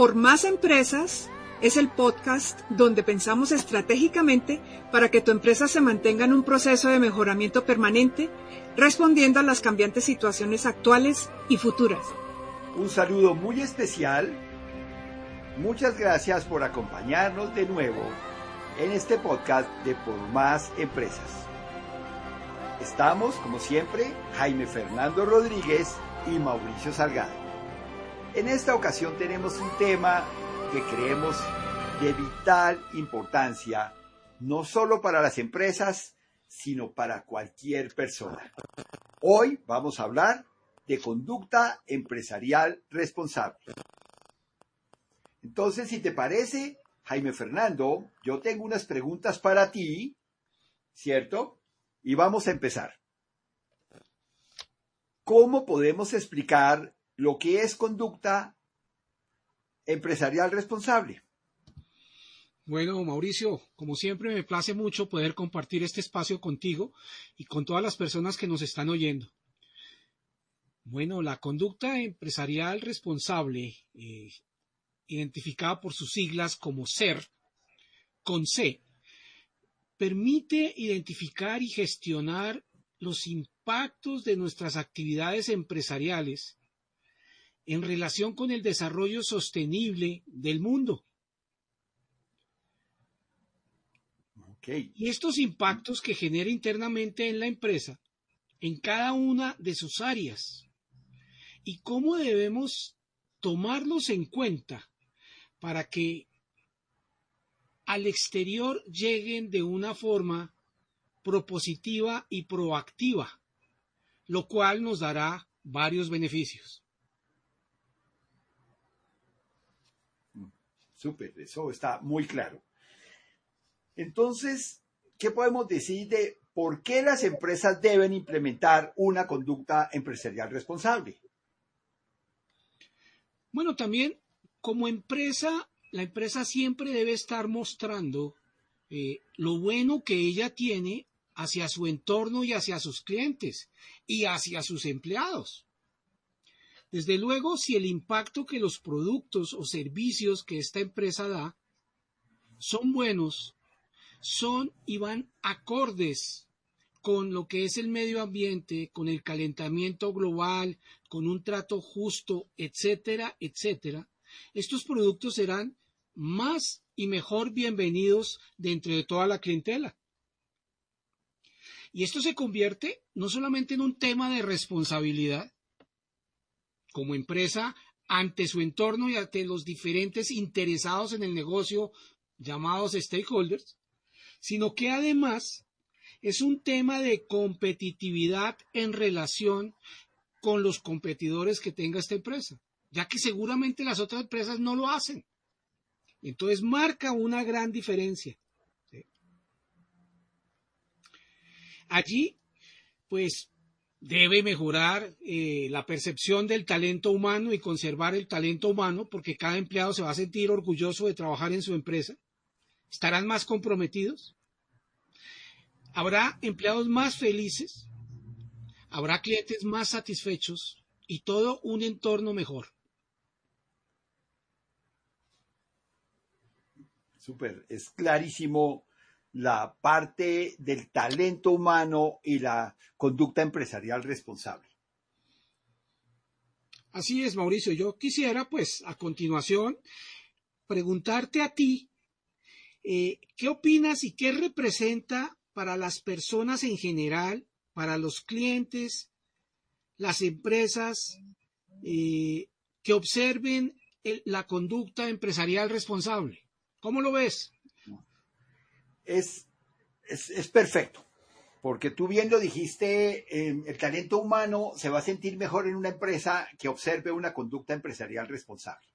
Por Más Empresas es el podcast donde pensamos estratégicamente para que tu empresa se mantenga en un proceso de mejoramiento permanente, respondiendo a las cambiantes situaciones actuales y futuras. Un saludo muy especial. Muchas gracias por acompañarnos de nuevo en este podcast de Por Más Empresas. Estamos, como siempre, Jaime Fernando Rodríguez y Mauricio Salgado. En esta ocasión tenemos un tema que creemos de vital importancia, no solo para las empresas, sino para cualquier persona. Hoy vamos a hablar de conducta empresarial responsable. Entonces, si te parece, Jaime Fernando, yo tengo unas preguntas para ti, ¿cierto? Y vamos a empezar. ¿Cómo podemos explicar lo que es conducta empresarial responsable? Bueno, Mauricio, como siempre me place mucho poder compartir este espacio contigo y con todas las personas que nos están oyendo. Bueno, la conducta empresarial responsable, eh, identificada por sus siglas como SER, con C, permite identificar y gestionar los impactos de nuestras actividades empresariales en relación con el desarrollo sostenible del mundo. Y estos impactos que genera internamente en la empresa, en cada una de sus áreas, y cómo debemos tomarlos en cuenta para que al exterior lleguen de una forma propositiva y proactiva, lo cual nos dará varios beneficios. Súper, eso está muy claro. Entonces, ¿qué podemos decir de por qué las empresas deben implementar una conducta empresarial responsable? Bueno, también como empresa la empresa siempre debe estar mostrando eh, lo bueno que ella tiene hacia su entorno y hacia sus clientes y hacia sus empleados. Desde luego, si el impacto que los productos o servicios que esta empresa da son buenos, son y van acordes con lo que es el medio ambiente, con el calentamiento global, con un trato justo, etcétera, etcétera, estos productos serán más y mejor bienvenidos dentro de toda la clientela. Y esto se convierte no solamente en un tema de responsabilidad como empresa ante su entorno y ante los diferentes interesados en el negocio llamados stakeholders, sino que además es un tema de competitividad en relación con los competidores que tenga esta empresa ya que seguramente las otras empresas no lo hacen. Entonces marca una gran diferencia. Allí, pues, debe mejorar eh, la percepción del talento humano y conservar el talento humano, porque cada empleado se va a sentir orgulloso de trabajar en su empresa. Estarán más comprometidos. Habrá empleados más felices. Habrá clientes más satisfechos y todo un entorno mejor. Súper, es clarísimo la parte del talento humano y la conducta empresarial responsable. Así es, Mauricio. Yo quisiera, pues, a continuación, preguntarte a ti, eh, ¿qué opinas y qué representa para las personas en general, para los clientes, las empresas, eh, que observen la conducta empresarial responsable? ¿Cómo lo ves? Es, es, perfecto, porque tú bien lo dijiste, em, el talento humano se va a sentir mejor en una empresa que observe una conducta empresarial responsable.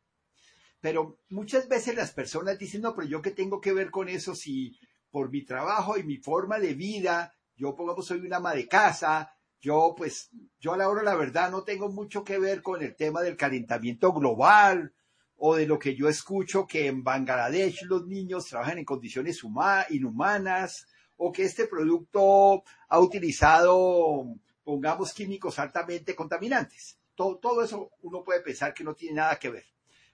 Pero muchas veces las personas dicen, no, pero yo qué tengo que ver con eso si por mi trabajo y mi forma de vida, yo pongamos soy una ama de casa, yo pues, yo a la hora la verdad no tengo mucho que ver con el tema del calentamiento global o de lo que yo escucho que en Bangladesh los niños trabajan en condiciones inhumanas, o que este producto ha utilizado, pongamos, químicos altamente contaminantes. Todo, todo eso uno puede pensar que no tiene nada que ver.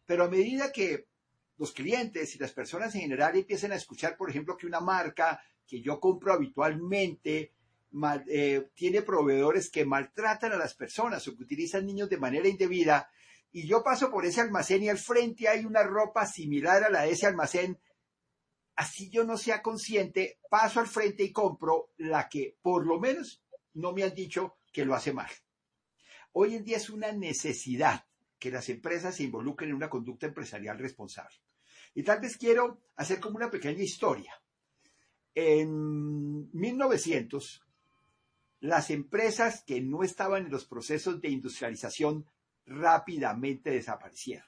Pero a medida que los clientes y las personas en general empiezan a escuchar, por ejemplo, que una marca que yo compro habitualmente eh, tiene proveedores que maltratan a las personas o que utilizan niños de manera indebida, y yo paso por ese almacén y al frente hay una ropa similar a la de ese almacén, así yo no sea consciente, paso al frente y compro la que por lo menos no me han dicho que lo hace mal. Hoy en día es una necesidad que las empresas se involucren en una conducta empresarial responsable. Y tal vez quiero hacer como una pequeña historia. En 1900, las empresas que no estaban en los procesos de industrialización rápidamente desaparecieron.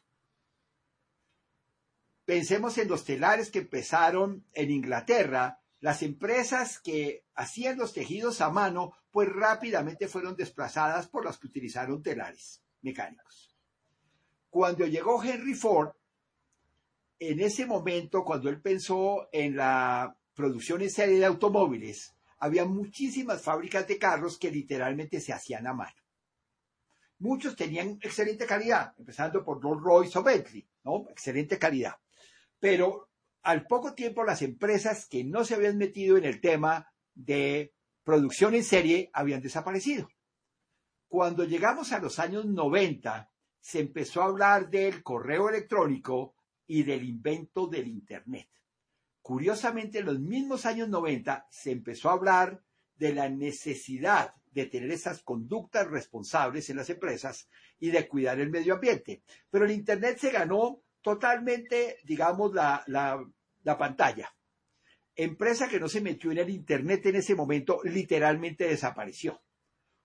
Pensemos en los telares que empezaron en Inglaterra. Las empresas que hacían los tejidos a mano, pues rápidamente fueron desplazadas por las que utilizaron telares mecánicos. Cuando llegó Henry Ford, en ese momento, cuando él pensó en la producción en serie de automóviles, había muchísimas fábricas de carros que literalmente se hacían a mano. Muchos tenían excelente calidad, empezando por Rolls Royce o Bentley, ¿no? Excelente calidad. Pero al poco tiempo las empresas que no se habían metido en el tema de producción en serie habían desaparecido. Cuando llegamos a los años 90, se empezó a hablar del correo electrónico y del invento del Internet. Curiosamente, en los mismos años 90 se empezó a hablar de la necesidad de tener esas conductas responsables en las empresas y de cuidar el medio ambiente. Pero el Internet se ganó totalmente, digamos, la, la pantalla. Empresa que no se metió en el Internet en ese momento literalmente desapareció.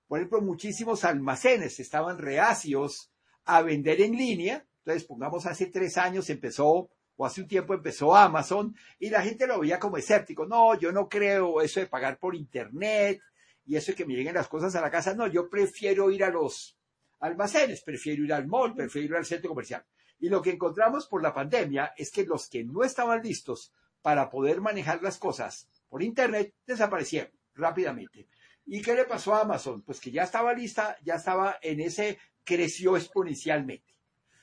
Por ejemplo, muchísimos almacenes estaban reacios a vender en línea. Entonces, pongamos, hace tres años empezó o hace un tiempo empezó Amazon y la gente lo veía como escéptico. No, yo no creo eso de pagar por internet y eso de que me lleguen las cosas a la casa. No, yo prefiero ir a los almacenes, prefiero ir al mall, prefiero ir al centro comercial. Y lo que encontramos por la pandemia es que los que no estaban listos para poder manejar las cosas por internet desaparecieron rápidamente. ¿Y qué le pasó a Amazon? Pues que ya estaba lista, ya estaba en ese, creció exponencialmente.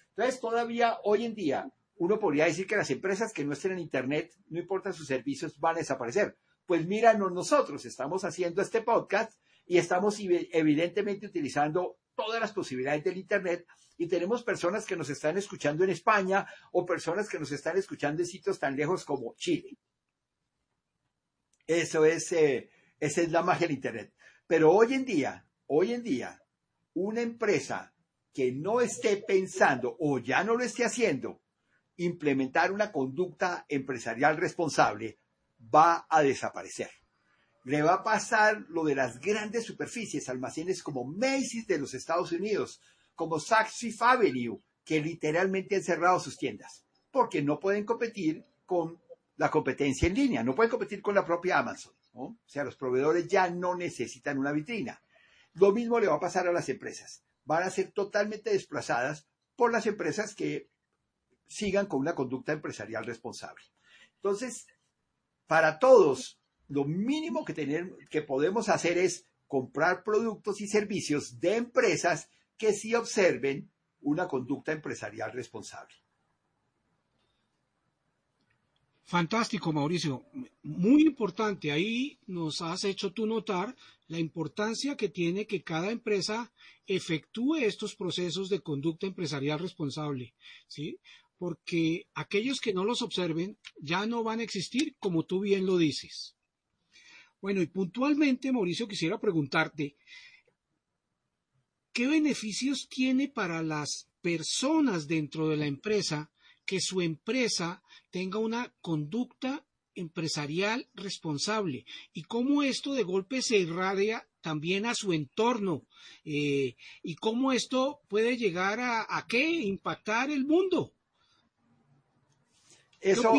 Entonces, todavía hoy en día, uno podría decir que las empresas que no estén en Internet, no importa sus servicios, van a desaparecer. Pues míranos nosotros, estamos haciendo este podcast y estamos evidentemente utilizando todas las posibilidades del Internet y tenemos personas que nos están escuchando en España o personas que nos están escuchando en sitios tan lejos como Chile. Eso es, eh, esa es la magia del Internet. Pero hoy en día, hoy en día, una empresa que no esté pensando o ya no lo esté haciendo implementar una conducta empresarial responsable va a desaparecer. Le va a pasar lo de las grandes superficies, almacenes como Macy's de los Estados Unidos, como Saks Fifth Avenue, que literalmente han cerrado sus tiendas, porque no pueden competir con la competencia en línea, no pueden competir con la propia Amazon. O sea, los proveedores ya no necesitan una vitrina. Lo mismo le va a pasar a las empresas. Van a ser totalmente desplazadas por las empresas que sigan con una conducta empresarial responsable. Entonces, para todos, lo mínimo que, tener, que podemos hacer es comprar productos y servicios de empresas que sí observen una conducta empresarial responsable. Fantástico, Mauricio. Muy importante. Ahí nos has hecho tú notar la importancia que tiene que cada empresa efectúe estos procesos de conducta empresarial responsable. ¿sí? Porque aquellos que no los observen ya no van a existir, como tú bien lo dices. Bueno, y puntualmente, Mauricio, quisiera preguntarte, ¿qué beneficios tiene para las personas dentro de la empresa que su empresa tenga una conducta empresarial responsable y cómo esto de golpe se irradia también a su entorno eh, y cómo esto puede llegar a, a qué impactar el mundo. Eso,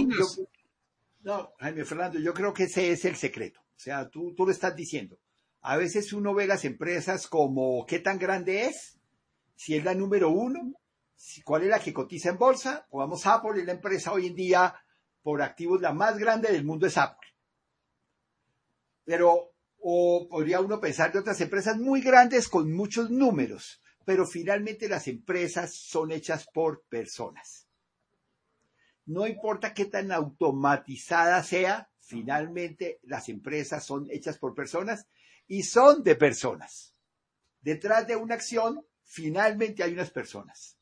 no, Jaime Fernando, yo creo que ese es el secreto. O sea, tú, tú lo estás diciendo. A veces uno ve las empresas como qué tan grande es, si es la número uno, si, cuál es la que cotiza en bolsa. O vamos, Apple es la empresa hoy en día por activos la más grande del mundo es Apple. Pero, o podría uno pensar de otras empresas muy grandes con muchos números. pero finalmente las empresas son hechas por personas. No importa qué tan automatizada sea, finalmente las empresas son hechas por personas y son de personas. Detrás de una acción, finalmente hay unas personas.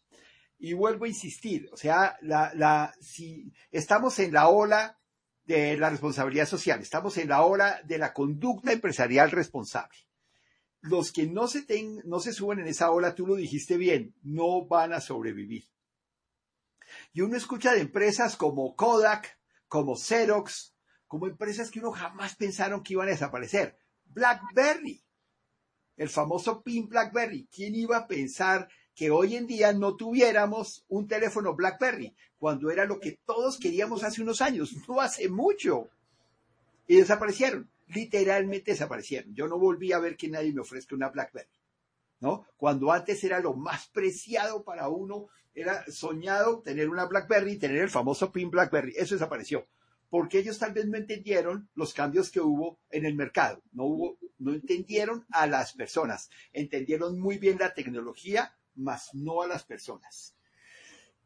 Y vuelvo a insistir, o sea, la, si estamos en la ola de la responsabilidad social, estamos en la ola de la conducta empresarial responsable. Los que no se, no se suben en esa ola, tú lo dijiste bien, no van a sobrevivir. Y uno escucha de empresas como Kodak, como Xerox, como empresas que uno jamás pensaron que iban a desaparecer. BlackBerry, el famoso PIN BlackBerry. ¿Quién iba a pensar que hoy en día no tuviéramos un teléfono BlackBerry, cuando era lo que todos queríamos hace unos años, no hace mucho. Y desaparecieron, literalmente desaparecieron. Yo no volví a ver que nadie me ofrezca una BlackBerry, Cuando antes era lo más preciado para uno, era soñado tener una BlackBerry, tener el famoso PIN BlackBerry, eso desapareció. Porque ellos tal vez no entendieron los cambios que hubo en el mercado, no hubo, no entendieron a las personas, entendieron muy bien la tecnología, más no a las personas.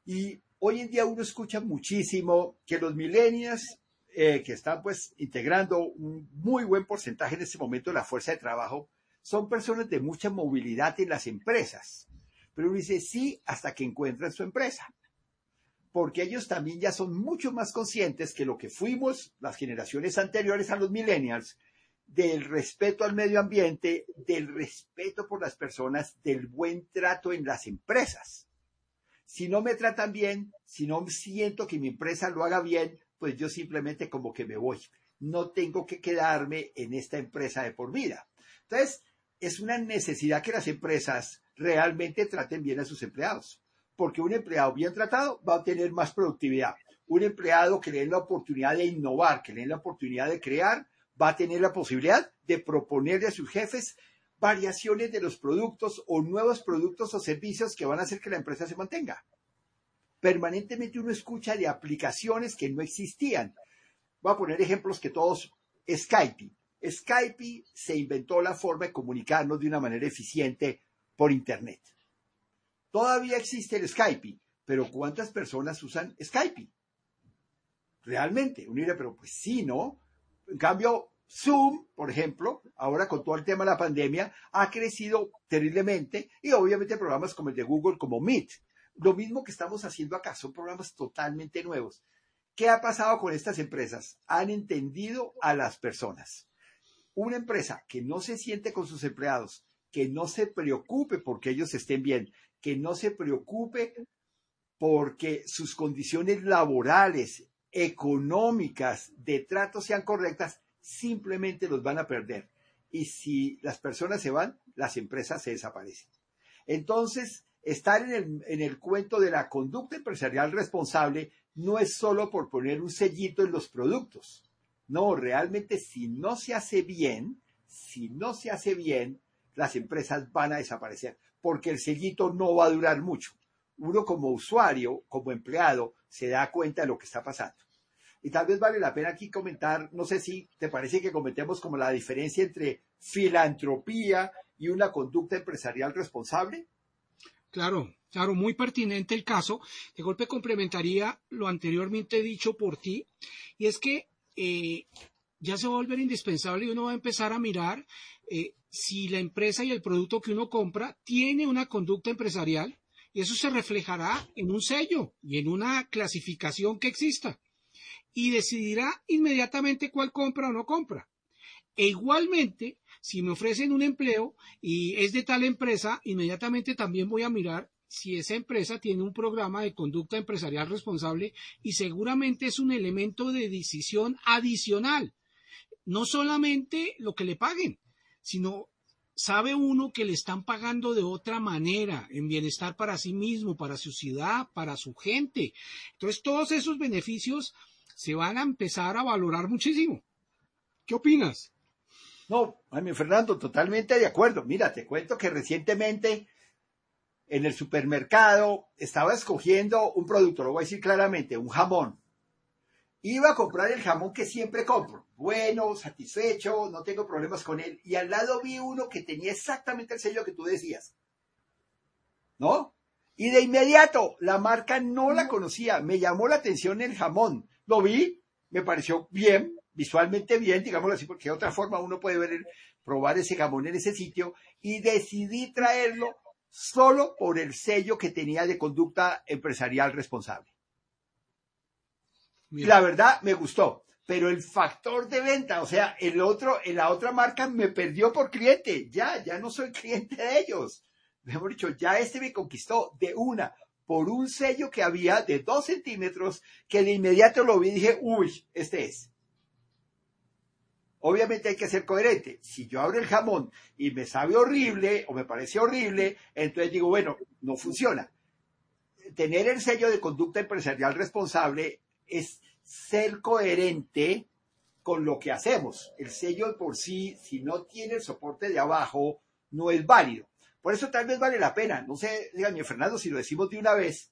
Y hoy en día uno escucha muchísimo que los millennials, eh, que están pues integrando un muy buen porcentaje en este momento de la fuerza de trabajo, son personas de mucha movilidad en las empresas. Pero uno dice sí hasta que encuentran su empresa. Porque ellos también ya son mucho más conscientes que lo que fuimos las generaciones anteriores a los millennials, del respeto al medio ambiente, del respeto por las personas, del buen trato en las empresas. Si no me tratan bien, si no siento que mi empresa lo haga bien, pues yo simplemente como que me voy. No tengo que quedarme en esta empresa de por vida. Entonces, es una necesidad que las empresas realmente traten bien a sus empleados, porque un empleado bien tratado va a tener más productividad. Un empleado que le den la oportunidad de innovar, que le den la oportunidad de crear, va a tener la posibilidad de proponerle a sus jefes variaciones de los productos o nuevos productos o servicios que van a hacer que la empresa se mantenga. Permanentemente uno escucha de aplicaciones que no existían. Voy a poner ejemplos que todos, Skype. Skype se inventó la forma de comunicarnos de una manera eficiente por Internet. Todavía existe el Skype, pero ¿cuántas personas usan Skype? Realmente, uno pero pues sí, ¿no? En cambio, Zoom, por ejemplo, ahora con todo el tema de la pandemia, ha crecido terriblemente y obviamente programas como el de Google, como Meet. Lo mismo que estamos haciendo acá, son programas totalmente nuevos. ¿Qué ha pasado con estas empresas? Han entendido a las personas. Una empresa que no se siente con sus empleados, que no se preocupe porque ellos estén bien, que no se preocupe porque sus condiciones laborales económicas de trato sean correctas, simplemente los van a perder. Y si las personas se van, las empresas se desaparecen. Entonces, estar en el, en el cuento de la conducta empresarial responsable no es solo por poner un sellito en los productos. No, realmente si no se hace bien, si no se hace bien, las empresas van a desaparecer, porque el sellito no va a durar mucho. Uno como usuario, como empleado, se da cuenta de lo que está pasando. Y tal vez vale la pena aquí comentar, no sé si te parece que cometemos como la diferencia entre filantropía y una conducta empresarial responsable. Claro, claro, muy pertinente el caso. De golpe complementaría lo anteriormente dicho por ti, y es que eh, ya se va a volver indispensable y uno va a empezar a mirar eh, si la empresa y el producto que uno compra tiene una conducta empresarial, y eso se reflejará en un sello y en una clasificación que exista y decidirá inmediatamente cuál compra o no compra. E igualmente, si me ofrecen un empleo y es de tal empresa, inmediatamente también voy a mirar si esa empresa tiene un programa de conducta empresarial responsable y seguramente es un elemento de decisión adicional. No solamente lo que le paguen, sino sabe uno que le están pagando de otra manera, en bienestar para sí mismo, para su ciudad, para su gente. Entonces, todos esos beneficios se van a empezar a valorar muchísimo. ¿Qué opinas? No, Fernando, totalmente de acuerdo. Mira, te cuento que recientemente en el supermercado estaba escogiendo un producto, lo voy a decir claramente, un jamón. Iba a comprar el jamón que siempre compro. Bueno, satisfecho, no tengo problemas con él. Y al lado vi uno que tenía exactamente el sello que tú decías. ¿no? Y de inmediato, la marca no la conocía, me llamó la atención el jamón. Lo vi, me pareció bien, visualmente bien, digámoslo así, porque de otra forma uno puede ver, probar ese jamón en ese sitio, y decidí traerlo solo por el sello que tenía de conducta empresarial responsable. La verdad me gustó, pero el factor de venta, o sea, el otro, en la otra marca me perdió por cliente, ya, ya no soy cliente de ellos mejor dicho, ya este me conquistó de una por un sello que había de dos centímetros que de inmediato lo vi y dije, uy, este es. Obviamente hay que ser coherente. Si yo abro el jamón y me sabe horrible o me parece horrible, entonces digo, bueno, no funciona. Tener el sello de conducta empresarial responsable es ser coherente con lo que hacemos. El sello por sí, si no tiene el soporte de abajo, no es válido. Por eso tal vez vale la pena. No sé, dígame, Fernando, si lo decimos de una vez.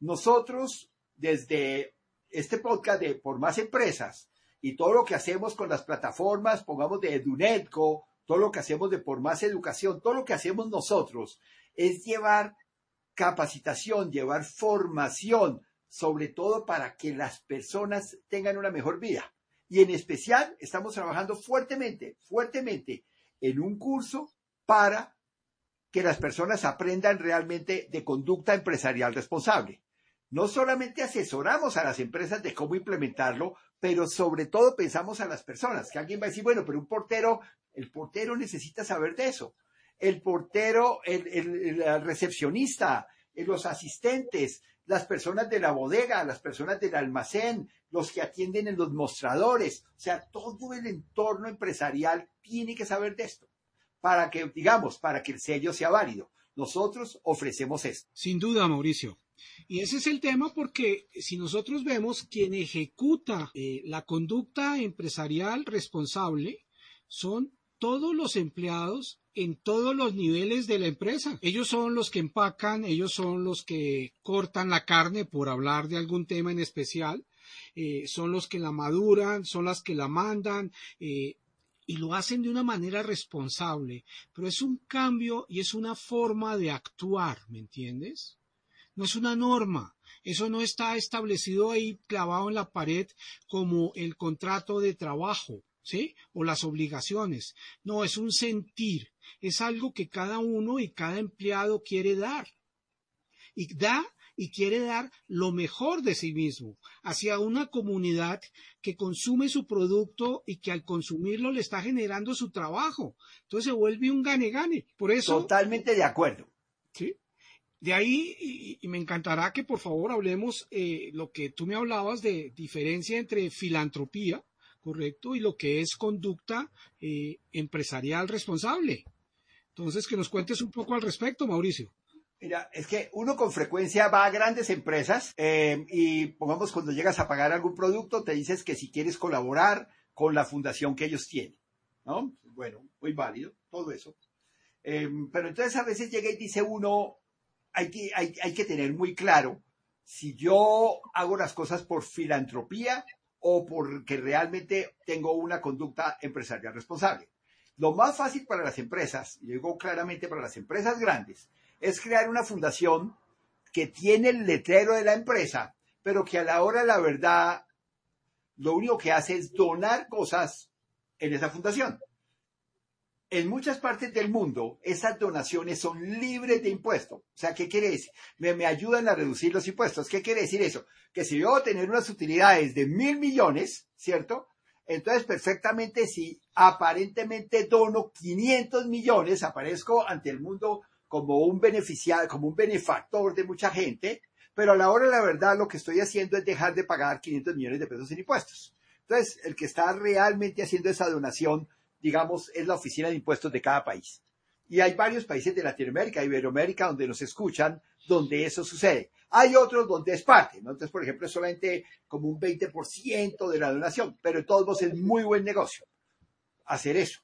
Nosotros, desde este podcast de Por Más Empresas y todo lo que hacemos con las plataformas, pongamos de Edunetco, todo lo que hacemos de Por Más Educación, todo lo que hacemos nosotros es llevar capacitación, llevar formación, sobre todo para que las personas tengan una mejor vida. Y en especial estamos trabajando fuertemente, fuertemente en un curso para que las personas aprendan realmente de conducta empresarial responsable. No solamente asesoramos a las empresas de cómo implementarlo, pero sobre todo pensamos a las personas, que alguien va a decir, bueno, pero un portero, el portero necesita saber de eso. El portero, el, recepcionista, eh, los asistentes, las personas de la bodega, las personas del almacén, los que atienden en los mostradores, o sea, todo el entorno empresarial tiene que saber de esto para que, digamos, para que el sello sea válido. Nosotros ofrecemos esto. Sin duda, Mauricio. Y ese es el tema porque si nosotros vemos quien ejecuta eh, la conducta empresarial responsable son todos los empleados en todos los niveles de la empresa. Ellos son los que empacan, ellos son los que cortan la carne por hablar de algún tema en especial, eh, son los que la maduran, son las que la mandan, eh, y lo hacen de una manera responsable, pero es un cambio y es una forma de actuar, ¿me entiendes? No es una norma, eso no está establecido ahí clavado en la pared como el contrato de trabajo, ¿sí? O las obligaciones. No, es un sentir, es algo que cada uno y cada empleado quiere dar. Y da y quiere dar lo mejor de sí mismo hacia una comunidad que consume su producto y que al consumirlo le está generando su trabajo. Entonces se vuelve un gane-gane. Por eso. Totalmente de acuerdo. Sí. De ahí, y, me encantará que por favor hablemos eh, lo que tú me hablabas de diferencia entre filantropía, correcto, y lo que es conducta eh, empresarial responsable. Entonces, que nos cuentes un poco al respecto, Mauricio. Mira, es que uno con frecuencia va a grandes empresas eh, y pongamos cuando llegas a pagar algún producto, te dices que si quieres colaborar con la fundación que ellos tienen, ¿no? Bueno, muy válido, todo eso. Pero entonces a veces llega y dice uno, hay que, tener muy claro si yo hago las cosas por filantropía o porque realmente tengo una conducta empresarial responsable. Lo más fácil para las empresas, y digo claramente para las empresas grandes, es crear una fundación que tiene el letrero de la empresa, pero que a la hora de la verdad lo único que hace es donar cosas en esa fundación. En muchas partes del mundo, esas donaciones son libres de impuestos. O sea, ¿qué quiere decir? Me, me, ayudan a reducir los impuestos. ¿Qué quiere decir eso? Que si yo voy a tener unas utilidades de mil millones, ¿cierto? Entonces, perfectamente, si aparentemente dono 500 millones, aparezco ante el mundo como un beneficiario, como un benefactor de mucha gente, pero a la hora la verdad lo que estoy haciendo es dejar de pagar 500 millones de pesos en impuestos. Entonces, el que está realmente haciendo esa donación, digamos, es la oficina de impuestos de cada país. Y hay varios países de Latinoamérica, Iberoamérica, donde nos escuchan, donde eso sucede. Hay otros donde es parte, ¿no? Entonces, por ejemplo, es solamente como un 20% de la donación, pero todos es muy buen negocio hacer eso.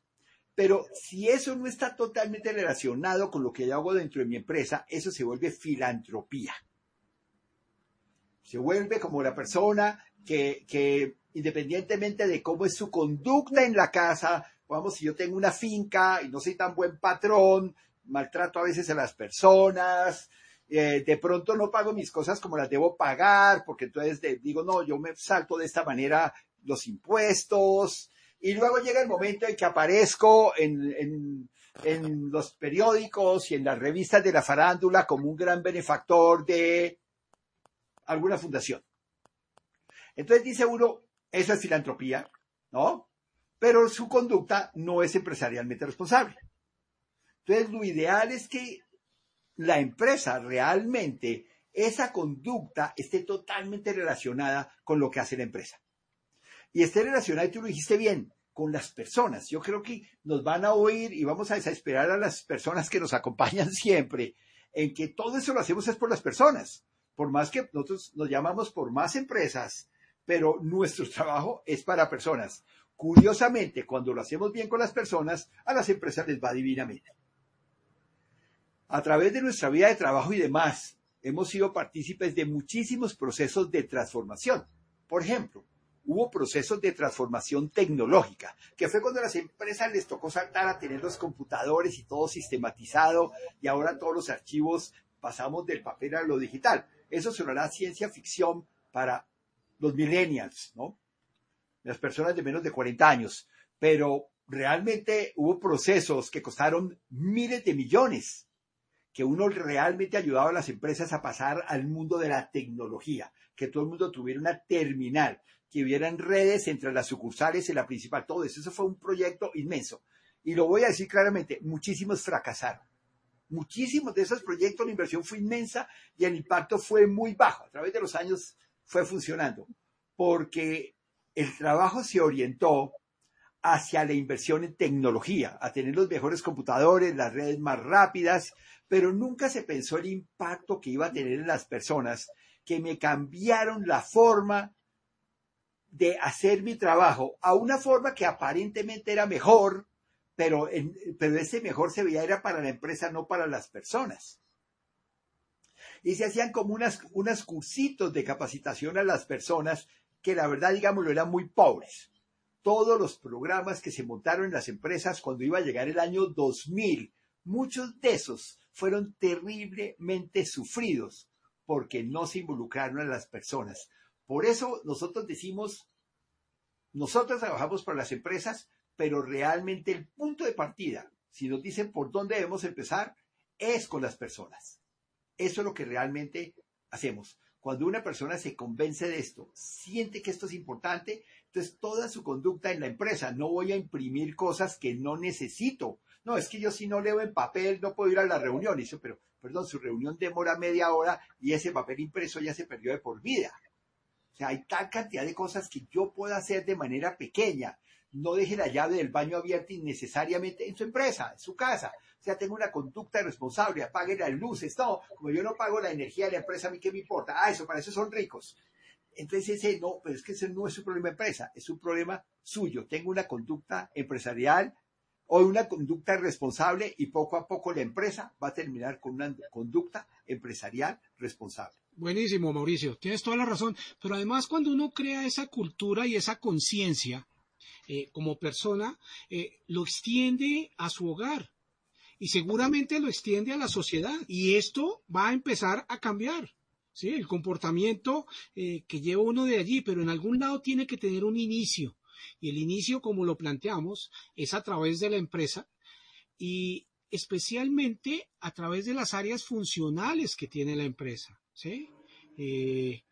Pero si eso no está totalmente relacionado con lo que yo hago dentro de mi empresa, eso se vuelve filantropía. Se vuelve como la persona que, que independientemente de cómo es su conducta en la casa, vamos, si yo tengo una finca y no soy tan buen patrón, maltrato a veces a las personas, eh, de pronto no pago mis cosas como las debo pagar, porque entonces digo, no, yo me salto de esta manera los impuestos, y luego llega el momento en que aparezco en, en los periódicos y en las revistas de la farándula como un gran benefactor de alguna fundación. Entonces dice uno, eso es filantropía, ¿no? Pero su conducta no es empresarialmente responsable. Entonces lo ideal es que la empresa realmente, esa conducta esté totalmente relacionada con lo que hace la empresa. Y esté relacionada, y tú lo dijiste bien, con las personas. Yo creo que nos van a oír y vamos a desesperar a las personas que nos acompañan siempre en que todo eso lo hacemos es por las personas. Por más que nosotros nos llamamos por más empresas, pero nuestro trabajo es para personas. Curiosamente, cuando lo hacemos bien con las personas, a las empresas les va divinamente. A través de nuestra vida de trabajo y demás, hemos sido partícipes de muchísimos procesos de transformación. Por ejemplo, hubo procesos de transformación tecnológica, que fue cuando a las empresas les tocó saltar a tener los computadores y todo sistematizado, y ahora todos los archivos pasamos del papel a lo digital. Eso sonará ciencia ficción para los millennials, ¿no? Las personas de menos de 40 años. Pero realmente hubo procesos que costaron miles de millones que uno realmente ayudaba a las empresas a pasar al mundo de la tecnología, que todo el mundo tuviera una terminal, que hubieran redes entre las sucursales y la principal, todo eso. Eso fue un proyecto inmenso. Y lo voy a decir claramente, muchísimos fracasaron. Muchísimos de esos proyectos, la inversión fue inmensa y el impacto fue muy bajo. A través de los años fue funcionando, porque el trabajo se orientó hacia la inversión en tecnología, a tener los mejores computadores, las redes más rápidas, pero nunca se pensó el impacto que iba a tener en las personas que me cambiaron la forma de hacer mi trabajo a una forma que aparentemente era mejor, pero, pero ese mejor se veía era para la empresa, no para las personas. Y se hacían como unas, unas cursitos de capacitación a las personas que la verdad, digámoslo, eran muy pobres. Todos los programas que se montaron en las empresas cuando iba a llegar el año 2000, muchos de esos fueron terriblemente sufridos porque no se involucraron a las personas. Por eso nosotros decimos, nosotros trabajamos para las empresas, pero realmente el punto de partida, si nos dicen por dónde debemos empezar, es con las personas. Eso es lo que realmente hacemos. Cuando una persona se convence de esto, siente que esto es importante, entonces toda su conducta en la empresa, no voy a imprimir cosas que no necesito, no, es que yo si no leo en papel no puedo ir a la reunión. Y pero, perdón, su reunión demora media hora y ese papel impreso ya se perdió de por vida. O sea, hay tal cantidad de cosas que yo puedo hacer de manera pequeña. No deje la llave del baño abierta innecesariamente en su empresa, en su casa. Sea, tengo una conducta responsable, apague las luces. No, como yo no pago la energía de la empresa, ¿a mí qué me importa? Ah, eso, para eso son ricos. Entonces ese no, pero es que ese no es un problema de empresa, es un problema suyo. Tengo una conducta empresarial o una conducta responsable y poco a poco la empresa va a terminar con una conducta empresarial responsable. Buenísimo, Mauricio, tienes toda la razón. Pero además cuando uno crea esa cultura y esa conciencia eh, como persona, eh, lo extiende a su hogar y seguramente lo extiende a la sociedad. Y esto va a empezar a cambiar. ¿sí? El comportamiento eh, que lleva uno de allí, pero en algún lado tiene que tener un inicio. Y el inicio, como lo planteamos, es a través de la empresa y especialmente a través de las áreas funcionales que tiene la empresa. ¿sí? Eh,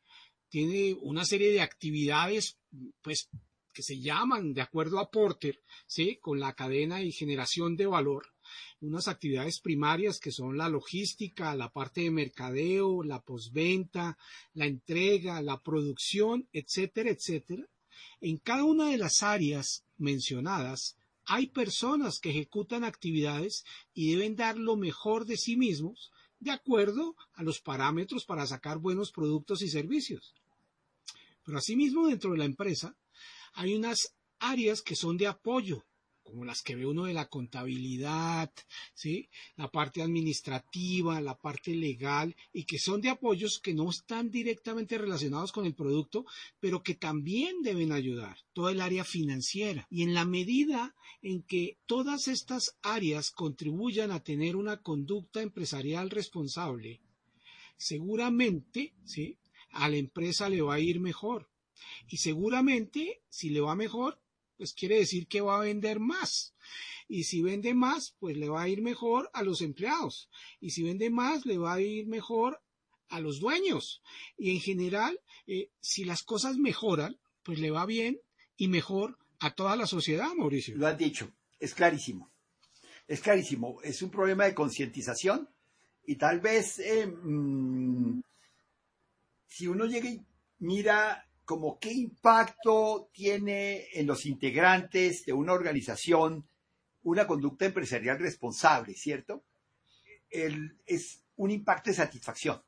tiene una serie de actividades pues, que se llaman, de acuerdo a Porter, ¿sí? con la cadena y generación de valor, unas actividades primarias que son la logística, la parte de mercadeo, la posventa, la entrega, la producción, etcétera, etcétera, en cada una de las áreas mencionadas hay personas que ejecutan actividades y deben dar lo mejor de sí mismos de acuerdo a los parámetros para sacar buenos productos y servicios. Pero asimismo dentro de la empresa hay unas áreas que son de apoyo, como las que ve uno de la contabilidad, ¿sí? La parte administrativa, la parte legal, y que son de apoyos que no están directamente relacionados con el producto, pero que también deben ayudar, toda el área financiera. Y en la medida en que todas estas áreas contribuyan a tener una conducta empresarial responsable, seguramente, ¿sí? A la empresa le va a ir mejor. Y seguramente, si le va mejor, pues quiere decir que va a vender más. Y si vende más, pues le va a ir mejor a los empleados. Y si vende más, le va a ir mejor a los dueños. Y en general, eh, si las cosas mejoran, pues le va bien y mejor a toda la sociedad, Mauricio. Lo has dicho, es clarísimo. Es clarísimo. Es un problema de concientización y tal vez eh, mm, si uno llega y mira como qué impacto tiene en los integrantes de una organización una conducta empresarial responsable, ¿cierto? es un impacto de satisfacción. O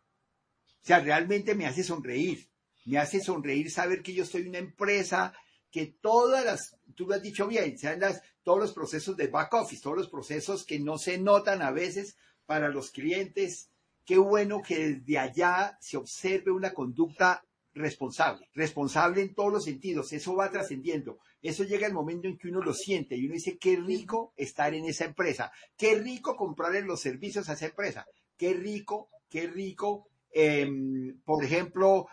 sea, realmente me hace sonreír. Me hace sonreír saber que yo soy una empresa que todas las, tú lo has dicho bien, sean las, todos los procesos de back office, todos los procesos que no se notan a veces para los clientes, qué bueno que desde allá se observe una conducta responsable, responsable en todos los sentidos, eso va trascendiendo, eso llega el momento en que uno lo siente y uno dice, qué rico estar en esa empresa, qué rico comprarle los servicios a esa empresa, qué rico, qué rico, em, por ejemplo,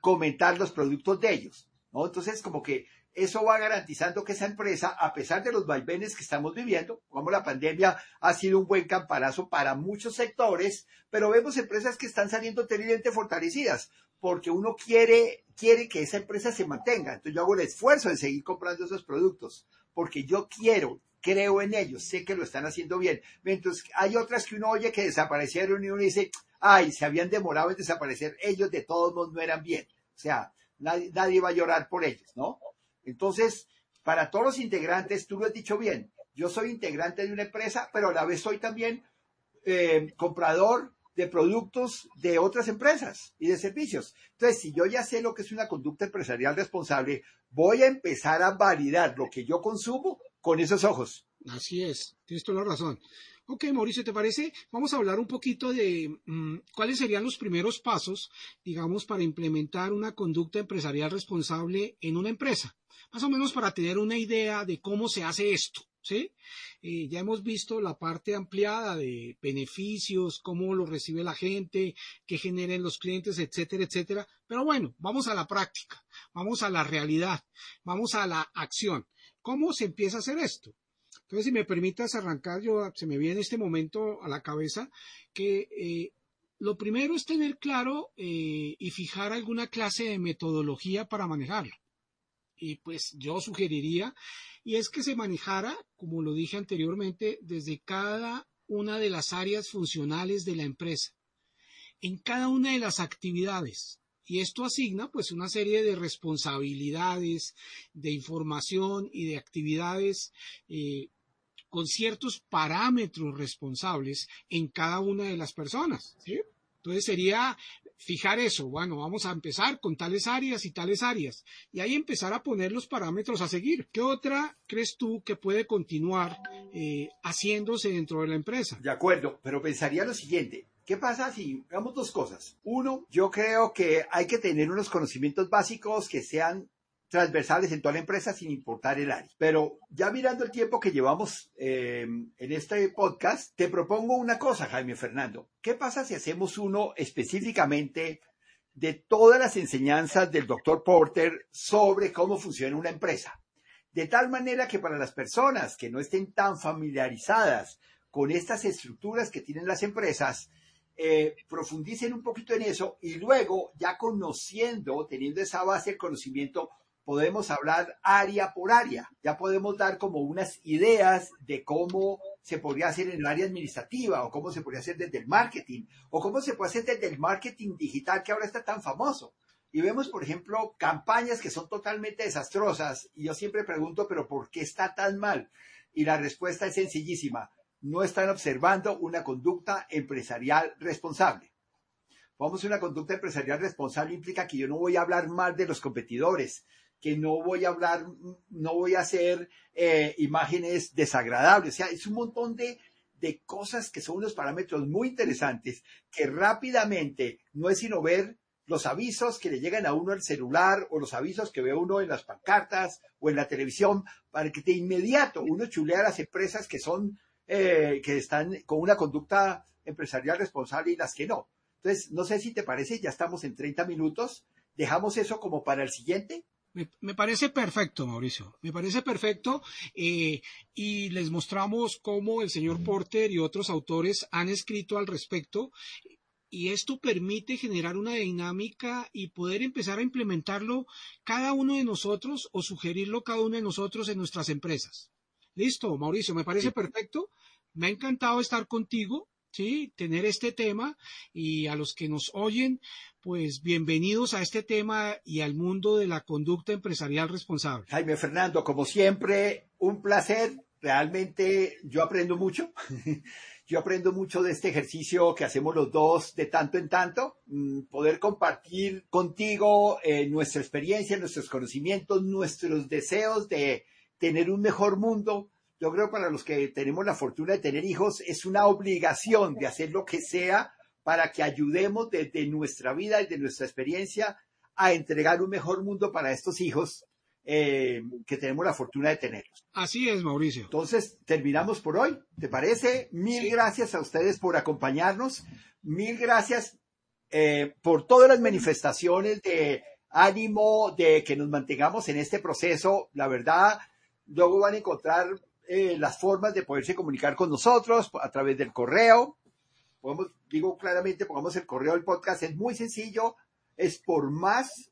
comentar los productos de ellos. Entonces, como que eso va garantizando que esa empresa, a pesar de los vaivenes que estamos viviendo, como la pandemia ha sido un buen campanazo para muchos sectores, pero vemos empresas que están saliendo terriblemente fortalecidas porque uno quiere, quiere que esa empresa se mantenga. Entonces yo hago el esfuerzo de seguir comprando esos productos, porque yo quiero, creo en ellos, sé que lo están haciendo bien. Entonces hay otras que uno oye que desaparecieron y uno dice, ay, se habían demorado en desaparecer, ellos de todos modos no eran bien. O sea, nadie, nadie va a llorar por ellos, ¿no? Entonces, para todos los integrantes, tú lo has dicho bien, yo soy integrante de una empresa, pero a la vez soy también eh, comprador, de productos de otras empresas y de servicios. Entonces, si yo ya sé lo que es una conducta empresarial responsable, voy a empezar a validar lo que yo consumo con esos ojos. Así es, tienes toda la razón. Ok, Mauricio, ¿te parece? Vamos a hablar un poquito de mm, cuáles serían los primeros pasos, digamos, para implementar una conducta empresarial responsable en una empresa. Más o menos para tener una idea de cómo se hace esto. ¿Sí? Eh, ya hemos visto la parte ampliada de beneficios, cómo lo recibe la gente, qué generen los clientes, etcétera, etcétera. Pero bueno, vamos a la práctica, vamos a la realidad, vamos a la acción. ¿Cómo se empieza a hacer esto? Entonces, si me permitas arrancar, yo se me viene en este momento a la cabeza que eh, lo primero es tener claro eh, y fijar alguna clase de metodología para manejarlo. Y pues yo sugeriría y es que se manejara, como lo dije anteriormente, desde cada una de las áreas funcionales de la empresa, en cada una de las actividades. Y esto asigna pues una serie de responsabilidades, de información y de actividades eh, con ciertos parámetros responsables en cada una de las personas. Entonces sería fijar eso, bueno, vamos a empezar con tales áreas y tales áreas, y ahí empezar a poner los parámetros a seguir. ¿Qué otra crees tú que puede continuar eh, haciéndose dentro de la empresa? De acuerdo, pero pensaría lo siguiente. ¿Qué pasa si hagamos dos cosas? Uno, yo creo que hay que tener unos conocimientos básicos que sean transversales en toda la empresa sin importar el área. Pero ya mirando el tiempo que llevamos eh, en este podcast, te propongo una cosa, Jaime Fernando. ¿Qué pasa si hacemos uno específicamente de todas las enseñanzas del doctor Porter sobre cómo funciona una empresa? De tal manera que para las personas que no estén tan familiarizadas con estas estructuras que tienen las empresas, eh, profundicen un poquito en eso y luego, ya conociendo, teniendo esa base de conocimiento, podemos hablar área por área. Ya podemos dar como unas ideas de cómo se podría hacer en el área administrativa o cómo se podría hacer desde el marketing o cómo se puede hacer desde el marketing digital que ahora está tan famoso. Y vemos, por ejemplo, campañas que son totalmente desastrosas y yo siempre pregunto, pero ¿por qué está tan mal? Y la respuesta es sencillísima. No están observando una conducta empresarial responsable. Vamos, una conducta empresarial responsable implica que yo no voy a hablar mal de los competidores, que no voy a hablar, no voy a hacer eh, imágenes desagradables. O sea, es un montón de, de cosas que son unos parámetros muy interesantes que rápidamente no es sino ver los avisos que le llegan a uno al celular o los avisos que ve uno en las pancartas o en la televisión para que de inmediato uno chulea a las empresas que son, eh, que están con una conducta empresarial responsable y las que no. Entonces, no sé si te parece, ya estamos en 30 minutos. ¿Dejamos eso como para el siguiente? Me, parece perfecto, Mauricio. Me parece perfecto. Eh, y les mostramos cómo el señor Porter y otros autores han escrito al respecto. Y esto permite generar una dinámica y poder empezar a implementarlo cada uno de nosotros o sugerirlo cada uno de nosotros en nuestras empresas. Listo, Mauricio, me parece perfecto. Me ha encantado estar contigo. ¿Sí? tener este tema y a los que nos oyen, pues bienvenidos a este tema y al mundo de la conducta empresarial responsable. Jaime Fernando, como siempre, un placer. Realmente yo aprendo mucho. yo aprendo mucho de este ejercicio que hacemos los dos de tanto en tanto, mm, poder compartir contigo eh, nuestra experiencia, nuestros conocimientos, nuestros deseos de tener un mejor mundo, yo creo que para los que tenemos la fortuna de tener hijos es una obligación de hacer lo que sea para que ayudemos desde nuestra vida y de nuestra experiencia a entregar un mejor mundo para estos hijos eh, que tenemos la fortuna de tenerlos. Así es, Mauricio. Entonces, terminamos por hoy. ¿Te parece? Mil gracias a ustedes por acompañarnos. Mil gracias eh, por todas las manifestaciones de ánimo, de que nos mantengamos en este proceso. La verdad, luego van a encontrar eh, las formas de poderse comunicar con nosotros a través del correo. Podemos, digo claramente, pongamos el correo del podcast, es muy sencillo, es por más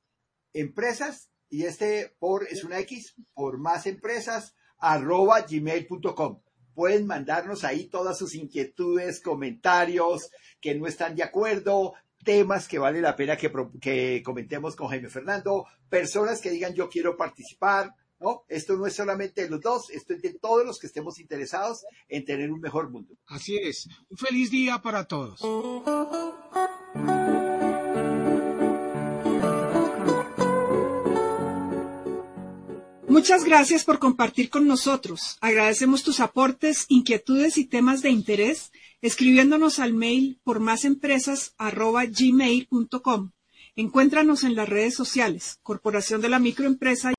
empresas, y este por es una X, por más empresas, arroba gmail.com. Pueden mandarnos ahí todas sus inquietudes, comentarios, que no están de acuerdo, temas que vale la pena que, que comentemos con Jaime Fernando, personas que digan yo quiero participar, ¿no? Esto no es solamente de los dos, esto es de todos los que estemos interesados en tener un mejor mundo. Así es. Un feliz día para todos. Muchas gracias por compartir con nosotros. Agradecemos tus aportes, inquietudes y temas de interés escribiéndonos al mail por másempresas.gmail.com. Encuéntranos en las redes sociales, Corporación de la Microempresa